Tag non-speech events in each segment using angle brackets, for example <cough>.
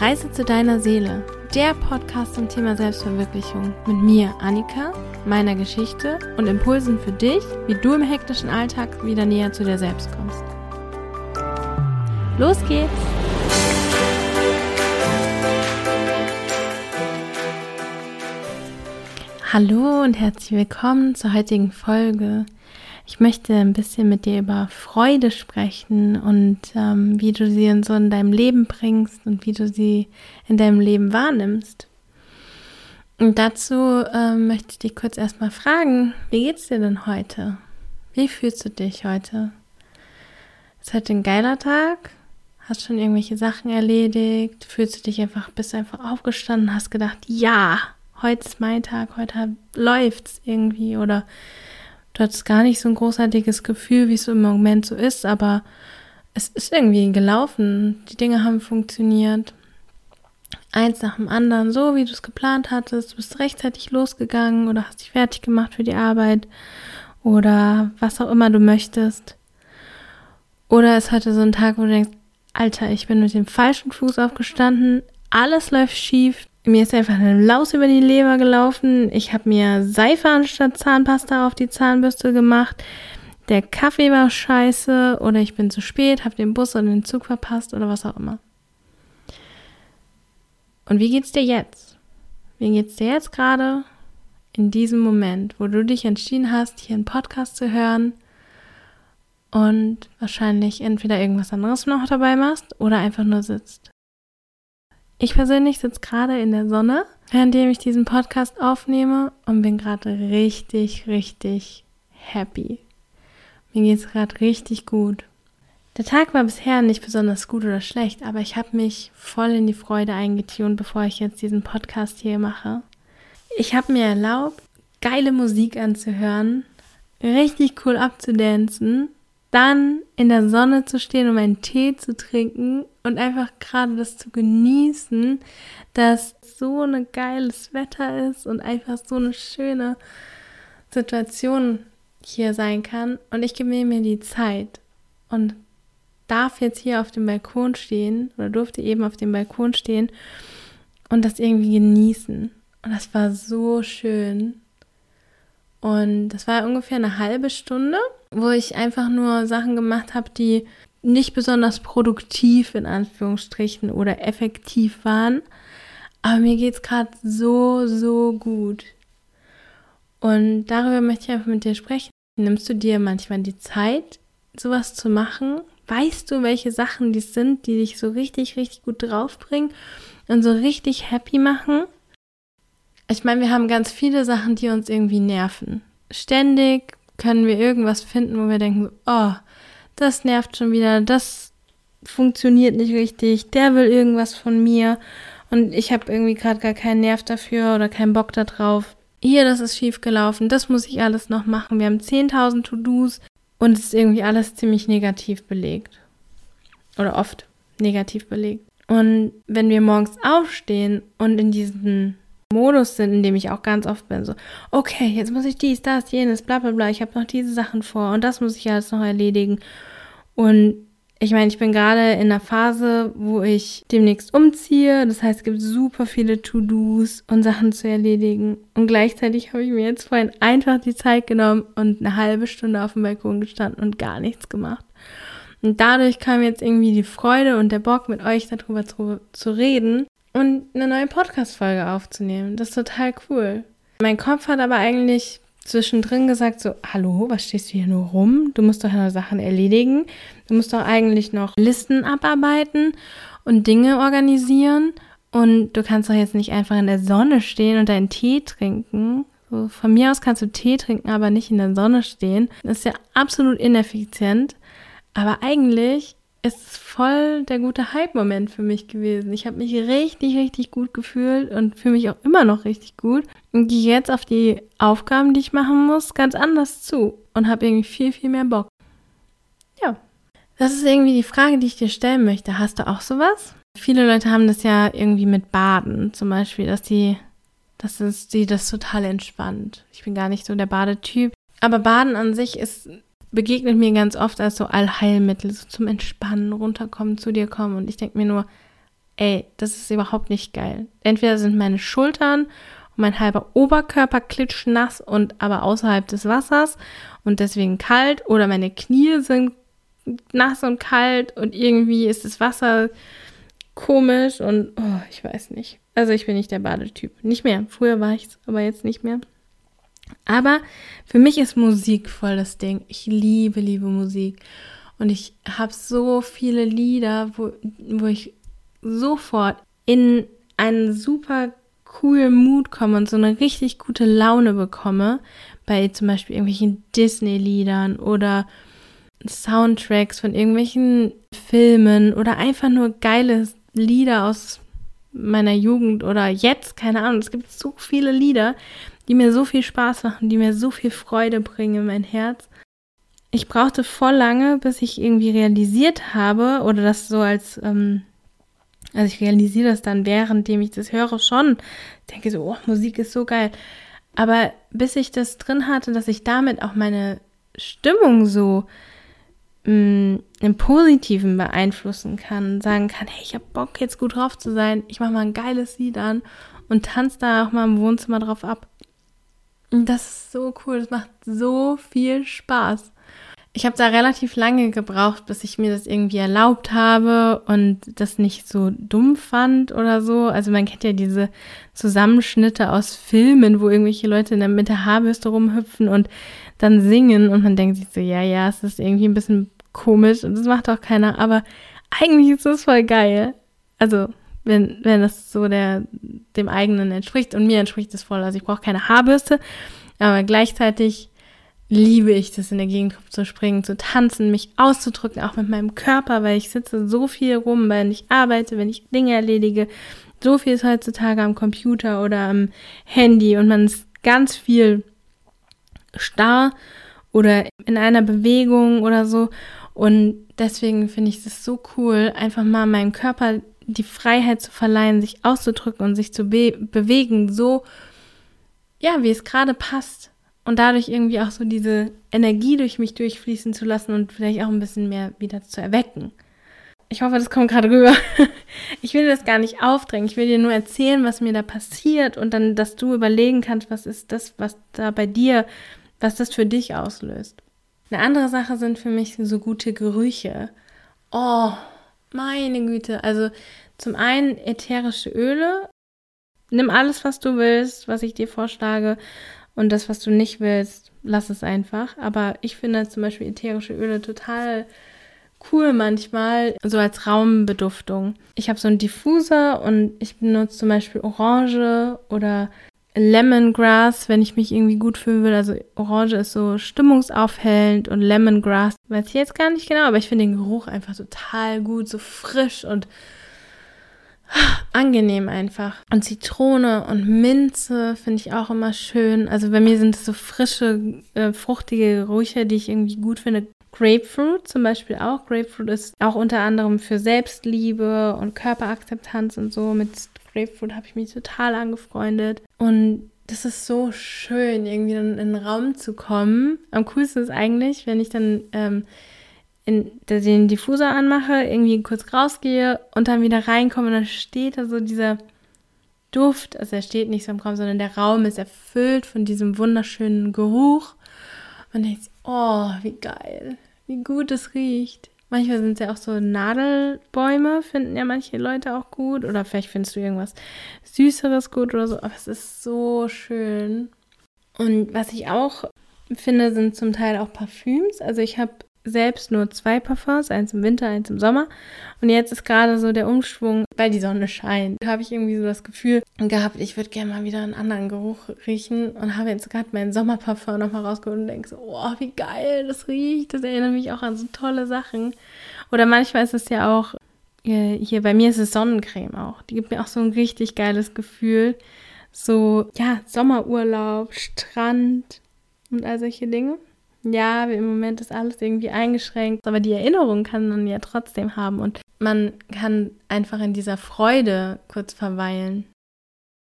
Reise zu deiner Seele, der Podcast zum Thema Selbstverwirklichung mit mir, Annika, meiner Geschichte und Impulsen für dich, wie du im hektischen Alltag wieder näher zu dir selbst kommst. Los geht's! Hallo und herzlich willkommen zur heutigen Folge. Ich möchte ein bisschen mit dir über Freude sprechen und ähm, wie du sie in so in deinem Leben bringst und wie du sie in deinem Leben wahrnimmst. Und dazu ähm, möchte ich dich kurz erstmal fragen, wie geht's dir denn heute? Wie fühlst du dich heute? Ist heute ein geiler Tag? Hast schon irgendwelche Sachen erledigt? Fühlst du dich einfach, bist einfach aufgestanden, hast gedacht, ja, heute ist mein Tag, heute läuft's irgendwie oder Du hattest gar nicht so ein großartiges Gefühl, wie es im Moment so ist, aber es ist irgendwie gelaufen. Die Dinge haben funktioniert. Eins nach dem anderen, so wie du es geplant hattest. Du bist rechtzeitig losgegangen oder hast dich fertig gemacht für die Arbeit oder was auch immer du möchtest. Oder es hatte so einen Tag, wo du denkst, Alter, ich bin mit dem falschen Fuß aufgestanden, alles läuft schief, mir ist einfach eine Laus über die Leber gelaufen. Ich habe mir Seife anstatt Zahnpasta auf die Zahnbürste gemacht. Der Kaffee war scheiße oder ich bin zu spät, habe den Bus oder den Zug verpasst oder was auch immer. Und wie geht's dir jetzt? Wie geht's dir jetzt gerade in diesem Moment, wo du dich entschieden hast, hier einen Podcast zu hören und wahrscheinlich entweder irgendwas anderes noch dabei machst oder einfach nur sitzt? Ich persönlich sitze gerade in der Sonne, währenddem ich diesen Podcast aufnehme und bin gerade richtig, richtig happy. Mir geht es gerade richtig gut. Der Tag war bisher nicht besonders gut oder schlecht, aber ich habe mich voll in die Freude eingetunt, bevor ich jetzt diesen Podcast hier mache. Ich habe mir erlaubt, geile Musik anzuhören, richtig cool abzudancen dann in der Sonne zu stehen, um einen Tee zu trinken und einfach gerade das zu genießen, dass so ein geiles Wetter ist und einfach so eine schöne Situation hier sein kann. Und ich gebe mir die Zeit und darf jetzt hier auf dem Balkon stehen oder durfte eben auf dem Balkon stehen und das irgendwie genießen. Und das war so schön. Und das war ungefähr eine halbe Stunde, wo ich einfach nur Sachen gemacht habe, die nicht besonders produktiv in Anführungsstrichen oder effektiv waren. Aber mir geht es gerade so, so gut. Und darüber möchte ich einfach mit dir sprechen. Nimmst du dir manchmal die Zeit, sowas zu machen? Weißt du, welche Sachen die sind, die dich so richtig, richtig gut draufbringen und so richtig happy machen? Ich meine, wir haben ganz viele Sachen, die uns irgendwie nerven. Ständig können wir irgendwas finden, wo wir denken, oh, das nervt schon wieder, das funktioniert nicht richtig, der will irgendwas von mir und ich habe irgendwie gerade gar keinen Nerv dafür oder keinen Bock darauf. Hier, das ist schief gelaufen, das muss ich alles noch machen. Wir haben 10.000 To-Dos und es ist irgendwie alles ziemlich negativ belegt. Oder oft negativ belegt. Und wenn wir morgens aufstehen und in diesen Modus sind, in dem ich auch ganz oft bin. So, okay, jetzt muss ich dies, das, jenes, bla bla bla, ich habe noch diese Sachen vor und das muss ich alles noch erledigen. Und ich meine, ich bin gerade in einer Phase, wo ich demnächst umziehe. Das heißt, es gibt super viele To-Dos und Sachen zu erledigen. Und gleichzeitig habe ich mir jetzt vorhin einfach die Zeit genommen und eine halbe Stunde auf dem Balkon gestanden und gar nichts gemacht. Und dadurch kam jetzt irgendwie die Freude und der Bock, mit euch darüber zu, zu reden und eine neue Podcast-Folge aufzunehmen. Das ist total cool. Mein Kopf hat aber eigentlich zwischendrin gesagt so, hallo, was stehst du hier nur rum? Du musst doch noch Sachen erledigen. Du musst doch eigentlich noch Listen abarbeiten und Dinge organisieren. Und du kannst doch jetzt nicht einfach in der Sonne stehen und deinen Tee trinken. So, von mir aus kannst du Tee trinken, aber nicht in der Sonne stehen. Das ist ja absolut ineffizient. Aber eigentlich ist es voll der gute Hype-Moment für mich gewesen. Ich habe mich richtig, richtig gut gefühlt und fühle mich auch immer noch richtig gut und gehe jetzt auf die Aufgaben, die ich machen muss, ganz anders zu und habe irgendwie viel, viel mehr Bock. Ja, das ist irgendwie die Frage, die ich dir stellen möchte. Hast du auch sowas? Viele Leute haben das ja irgendwie mit Baden zum Beispiel, dass die, dass es sie das total entspannt. Ich bin gar nicht so der Badetyp. Aber Baden an sich ist begegnet mir ganz oft als so Allheilmittel, so zum Entspannen, runterkommen, zu dir kommen. Und ich denke mir nur, ey, das ist überhaupt nicht geil. Entweder sind meine Schultern und mein halber Oberkörper klitschnass und aber außerhalb des Wassers und deswegen kalt oder meine Knie sind nass und kalt und irgendwie ist das Wasser komisch und oh, ich weiß nicht. Also ich bin nicht der Badetyp. Nicht mehr. Früher war ich es, aber jetzt nicht mehr. Aber für mich ist Musik voll das Ding. Ich liebe, liebe Musik. Und ich habe so viele Lieder, wo, wo ich sofort in einen super coolen Mut komme und so eine richtig gute Laune bekomme. Bei zum Beispiel irgendwelchen Disney-Liedern oder Soundtracks von irgendwelchen Filmen oder einfach nur geile Lieder aus meiner Jugend oder jetzt, keine Ahnung. Es gibt so viele Lieder, die mir so viel Spaß machen, die mir so viel Freude bringen in mein Herz. Ich brauchte voll lange, bis ich irgendwie realisiert habe oder das so als, ähm, also ich realisiere das dann, währenddem ich das höre, schon. Denke so, oh, Musik ist so geil. Aber bis ich das drin hatte, dass ich damit auch meine Stimmung so mh, mm, im Positiven beeinflussen kann, sagen kann, hey, ich hab Bock jetzt gut drauf zu sein, ich mache mal ein geiles Lied an und tanze da auch mal im Wohnzimmer drauf ab. Und das ist so cool, das macht so viel Spaß. Ich habe da relativ lange gebraucht, bis ich mir das irgendwie erlaubt habe und das nicht so dumm fand oder so. Also man kennt ja diese Zusammenschnitte aus Filmen, wo irgendwelche Leute in der, mit der Haarbürste rumhüpfen und dann singen und man denkt sich so, ja, ja, es ist irgendwie ein bisschen komisch und das macht auch keiner, aber eigentlich ist das voll geil. Also wenn, wenn das so der, dem eigenen entspricht und mir entspricht es voll. Also ich brauche keine Haarbürste, aber gleichzeitig liebe ich das, in der Gegend zu springen, zu tanzen, mich auszudrücken, auch mit meinem Körper, weil ich sitze so viel rum, wenn ich arbeite, wenn ich Dinge erledige. So viel ist heutzutage am Computer oder am Handy und man ist ganz viel starr oder in einer Bewegung oder so. Und deswegen finde ich es so cool, einfach mal meinem Körper die Freiheit zu verleihen, sich auszudrücken und sich zu be bewegen, so, ja, wie es gerade passt und dadurch irgendwie auch so diese Energie durch mich durchfließen zu lassen und vielleicht auch ein bisschen mehr wieder zu erwecken. Ich hoffe, das kommt gerade rüber. <laughs> Ich will das gar nicht aufdrängen. Ich will dir nur erzählen, was mir da passiert und dann, dass du überlegen kannst, was ist das, was da bei dir, was das für dich auslöst. Eine andere Sache sind für mich so gute Gerüche. Oh, meine Güte. Also zum einen ätherische Öle. Nimm alles, was du willst, was ich dir vorschlage. Und das, was du nicht willst, lass es einfach. Aber ich finde zum Beispiel ätherische Öle total cool manchmal, so als Raumbeduftung. Ich habe so einen Diffuser und ich benutze zum Beispiel Orange oder Lemongrass, wenn ich mich irgendwie gut fühlen will. Also Orange ist so stimmungsaufhellend und Lemongrass weiß ich jetzt gar nicht genau, aber ich finde den Geruch einfach total gut, so frisch und angenehm einfach. Und Zitrone und Minze finde ich auch immer schön. Also bei mir sind es so frische, äh, fruchtige Gerüche, die ich irgendwie gut finde. Grapefruit zum Beispiel auch. Grapefruit ist auch unter anderem für Selbstliebe und Körperakzeptanz und so. Mit Grapefruit habe ich mich total angefreundet. Und das ist so schön, irgendwie in, in einen Raum zu kommen. Am coolsten ist eigentlich, wenn ich dann ähm, in, den Diffuser anmache, irgendwie kurz rausgehe und dann wieder reinkomme und dann steht da so dieser Duft, also er steht nicht so im Raum, sondern der Raum ist erfüllt von diesem wunderschönen Geruch. Und sich, oh, wie geil, wie gut es riecht. Manchmal sind es ja auch so Nadelbäume, finden ja manche Leute auch gut. Oder vielleicht findest du irgendwas Süßeres gut oder so. Aber es ist so schön. Und was ich auch finde, sind zum Teil auch Parfüms. Also ich habe selbst nur zwei Parfums, eins im Winter, eins im Sommer. Und jetzt ist gerade so der Umschwung, weil die Sonne scheint. Da habe ich irgendwie so das Gefühl gehabt, ich würde gerne mal wieder einen anderen Geruch riechen und habe jetzt gerade meinen Sommerparfum nochmal rausgeholt und denke so, oh, wie geil das riecht. Das erinnert mich auch an so tolle Sachen. Oder manchmal ist es ja auch, äh, hier bei mir ist es Sonnencreme auch. Die gibt mir auch so ein richtig geiles Gefühl. So, ja, Sommerurlaub, Strand und all solche Dinge. Ja, im Moment ist alles irgendwie eingeschränkt, aber die Erinnerung kann man ja trotzdem haben und man kann einfach in dieser Freude kurz verweilen.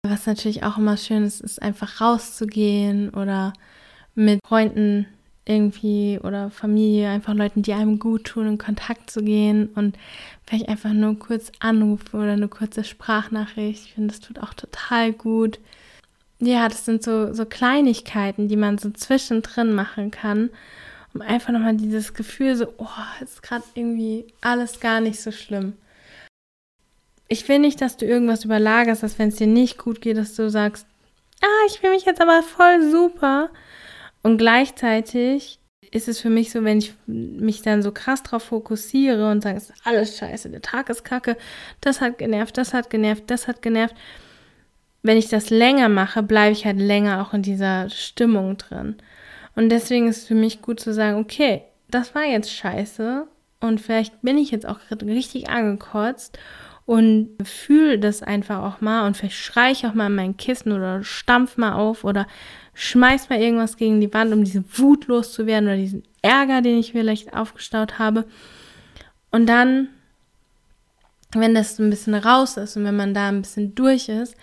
Was natürlich auch immer schön ist, ist einfach rauszugehen oder mit Freunden irgendwie oder Familie, einfach Leuten, die einem gut tun, in Kontakt zu gehen und vielleicht einfach nur kurz anrufen oder eine kurze Sprachnachricht. Ich finde, das tut auch total gut. Ja, das sind so, so Kleinigkeiten, die man so zwischendrin machen kann, um einfach nochmal dieses Gefühl so, oh, ist gerade irgendwie alles gar nicht so schlimm. Ich will nicht, dass du irgendwas überlagerst, dass wenn es dir nicht gut geht, dass du sagst, ah, ich fühle mich jetzt aber voll super, und gleichzeitig ist es für mich so, wenn ich mich dann so krass drauf fokussiere und sage, es ist alles scheiße, der Tag ist kacke, das hat genervt, das hat genervt, das hat genervt. Wenn ich das länger mache, bleibe ich halt länger auch in dieser Stimmung drin. Und deswegen ist es für mich gut zu sagen, okay, das war jetzt scheiße und vielleicht bin ich jetzt auch richtig angekotzt und fühle das einfach auch mal und vielleicht schreie ich auch mal in mein Kissen oder stampf mal auf oder schmeiß mal irgendwas gegen die Wand, um diese Wut loszuwerden oder diesen Ärger, den ich vielleicht aufgestaut habe. Und dann, wenn das so ein bisschen raus ist und wenn man da ein bisschen durch ist,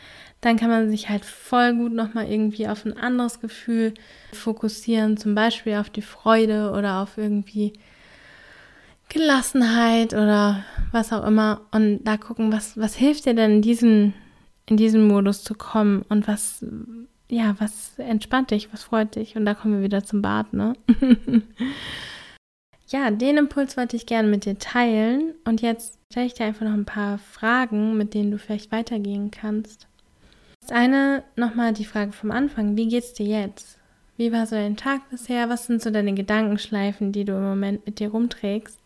dann kann man sich halt voll gut nochmal irgendwie auf ein anderes Gefühl fokussieren, zum Beispiel auf die Freude oder auf irgendwie Gelassenheit oder was auch immer und da gucken, was, was hilft dir denn in diesen, in diesen Modus zu kommen und was, ja, was entspannt dich, was freut dich? Und da kommen wir wieder zum Bad, ne? <laughs> ja, den Impuls wollte ich gerne mit dir teilen. Und jetzt stelle ich dir einfach noch ein paar Fragen, mit denen du vielleicht weitergehen kannst. Das eine nochmal die Frage vom Anfang. Wie geht's dir jetzt? Wie war so dein Tag bisher? Was sind so deine Gedankenschleifen, die du im Moment mit dir rumträgst?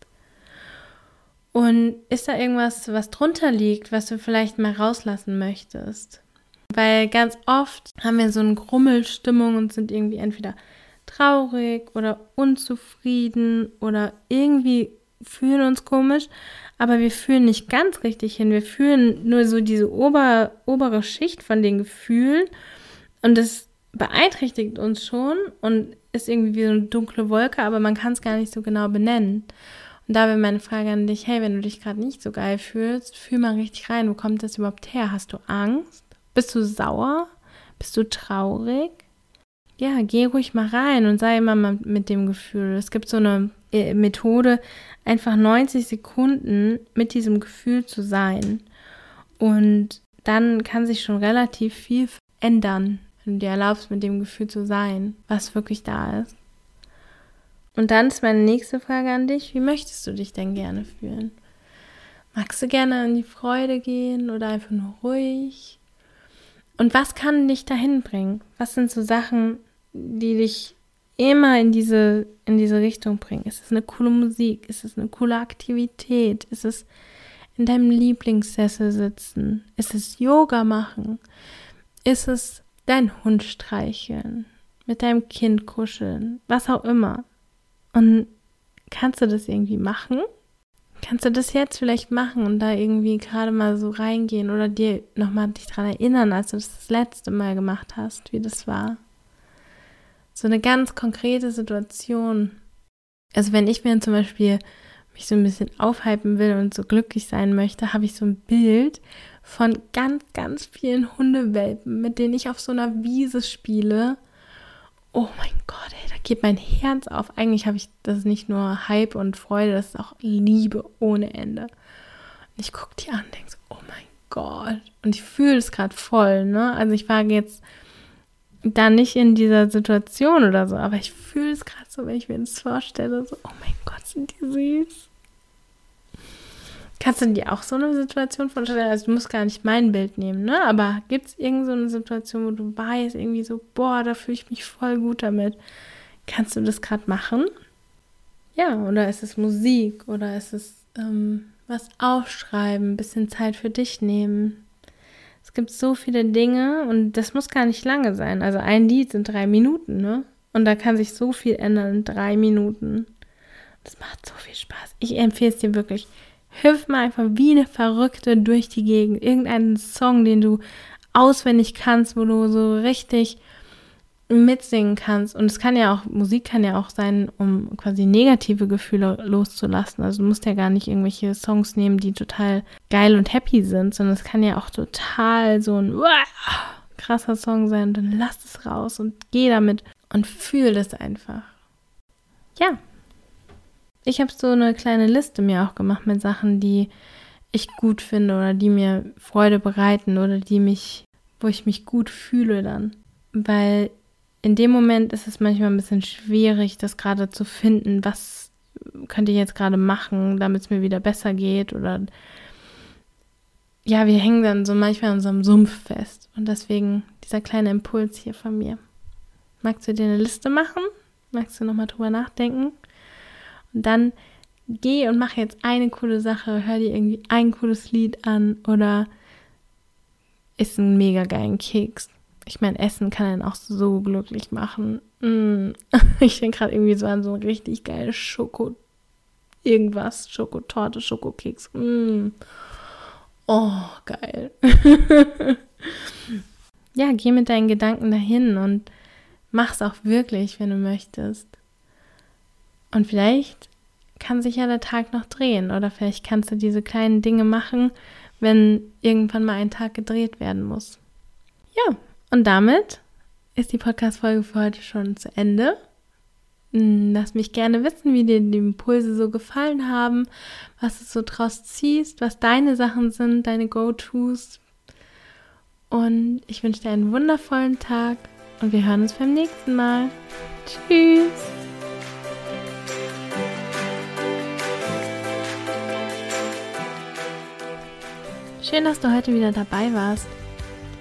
Und ist da irgendwas, was drunter liegt, was du vielleicht mal rauslassen möchtest? Weil ganz oft haben wir so eine Grummelstimmung und sind irgendwie entweder traurig oder unzufrieden oder irgendwie fühlen uns komisch, aber wir fühlen nicht ganz richtig hin. Wir fühlen nur so diese ober, obere Schicht von den Gefühlen und das beeinträchtigt uns schon und ist irgendwie wie so eine dunkle Wolke, aber man kann es gar nicht so genau benennen. Und da wäre meine Frage an dich, hey, wenn du dich gerade nicht so geil fühlst, fühl mal richtig rein, wo kommt das überhaupt her? Hast du Angst? Bist du sauer? Bist du traurig? Ja, geh ruhig mal rein und sei immer mal mit dem Gefühl. Es gibt so eine äh, Methode, einfach 90 Sekunden mit diesem Gefühl zu sein. Und dann kann sich schon relativ viel ändern, wenn du dir erlaubst, mit dem Gefühl zu sein, was wirklich da ist. Und dann ist meine nächste Frage an dich, wie möchtest du dich denn gerne fühlen? Magst du gerne in die Freude gehen oder einfach nur ruhig? Und was kann dich dahin bringen? Was sind so Sachen, die dich immer in diese, in diese Richtung bringen? Ist es eine coole Musik? Ist es eine coole Aktivität? Ist es in deinem Lieblingssessel sitzen? Ist es Yoga machen? Ist es dein Hund streicheln? Mit deinem Kind kuscheln? Was auch immer. Und kannst du das irgendwie machen? Kannst du das jetzt vielleicht machen und da irgendwie gerade mal so reingehen oder dir nochmal dich daran erinnern, als du das das letzte Mal gemacht hast, wie das war? So eine ganz konkrete Situation. Also wenn ich mir zum Beispiel mich so ein bisschen aufhypen will und so glücklich sein möchte, habe ich so ein Bild von ganz, ganz vielen Hundewelpen, mit denen ich auf so einer Wiese spiele oh mein Gott, ey, da geht mein Herz auf. Eigentlich habe ich das nicht nur Hype und Freude, das ist auch Liebe ohne Ende. Und ich gucke die an und denke so, oh mein Gott. Und ich fühle es gerade voll, ne? Also ich war jetzt da nicht in dieser Situation oder so, aber ich fühle es gerade so, wenn ich mir das vorstelle, so, oh mein Gott, sind die süß. Kannst du dir auch so eine Situation vorstellen? Also du musst gar nicht mein Bild nehmen, ne? Aber gibt es irgendeine so Situation, wo du weißt, irgendwie so, boah, da fühle ich mich voll gut damit. Kannst du das gerade machen? Ja, oder ist es Musik oder ist es ähm, was aufschreiben, ein bisschen Zeit für dich nehmen? Es gibt so viele Dinge und das muss gar nicht lange sein. Also ein Lied sind drei Minuten, ne? Und da kann sich so viel ändern in drei Minuten. Das macht so viel Spaß. Ich empfehle es dir wirklich hüpf mal einfach wie eine Verrückte durch die Gegend. Irgendeinen Song, den du auswendig kannst, wo du so richtig mitsingen kannst. Und es kann ja auch, Musik kann ja auch sein, um quasi negative Gefühle loszulassen. Also du musst ja gar nicht irgendwelche Songs nehmen, die total geil und happy sind, sondern es kann ja auch total so ein krasser Song sein. dann lass es raus und geh damit und fühl das einfach. ja, ich habe so eine kleine Liste mir auch gemacht mit Sachen, die ich gut finde oder die mir Freude bereiten oder die mich, wo ich mich gut fühle dann. Weil in dem Moment ist es manchmal ein bisschen schwierig, das gerade zu finden, was könnte ich jetzt gerade machen, damit es mir wieder besser geht oder ja, wir hängen dann so manchmal in unserem Sumpf fest und deswegen dieser kleine Impuls hier von mir. Magst du dir eine Liste machen? Magst du nochmal drüber nachdenken? Und dann geh und mach jetzt eine coole Sache, hör dir irgendwie ein cooles Lied an oder isst einen mega geilen Keks. Ich meine, Essen kann einen auch so glücklich machen. Mm. <laughs> Ich denke gerade irgendwie so an so ein richtig geiles Schoko, irgendwas, Schokotorte, Schokokeks. Mm. Oh, geil. <laughs> ja, geh mit deinen Gedanken dahin und mach's auch wirklich, wenn du möchtest. Und vielleicht kann sich ja der Tag noch drehen oder vielleicht kannst du diese kleinen Dinge machen, wenn irgendwann mal ein Tag gedreht werden muss. Ja, und damit ist die Podcast-Folge für heute schon zu Ende. Hm, lass mich gerne wissen, wie dir die Impulse so gefallen haben, was du so draus ziehst, was deine Sachen sind, deine Go-Tos. Und ich wünsche dir einen wundervollen Tag und wir hören uns beim nächsten Mal. Tschüss! Schön, dass du heute wieder dabei warst.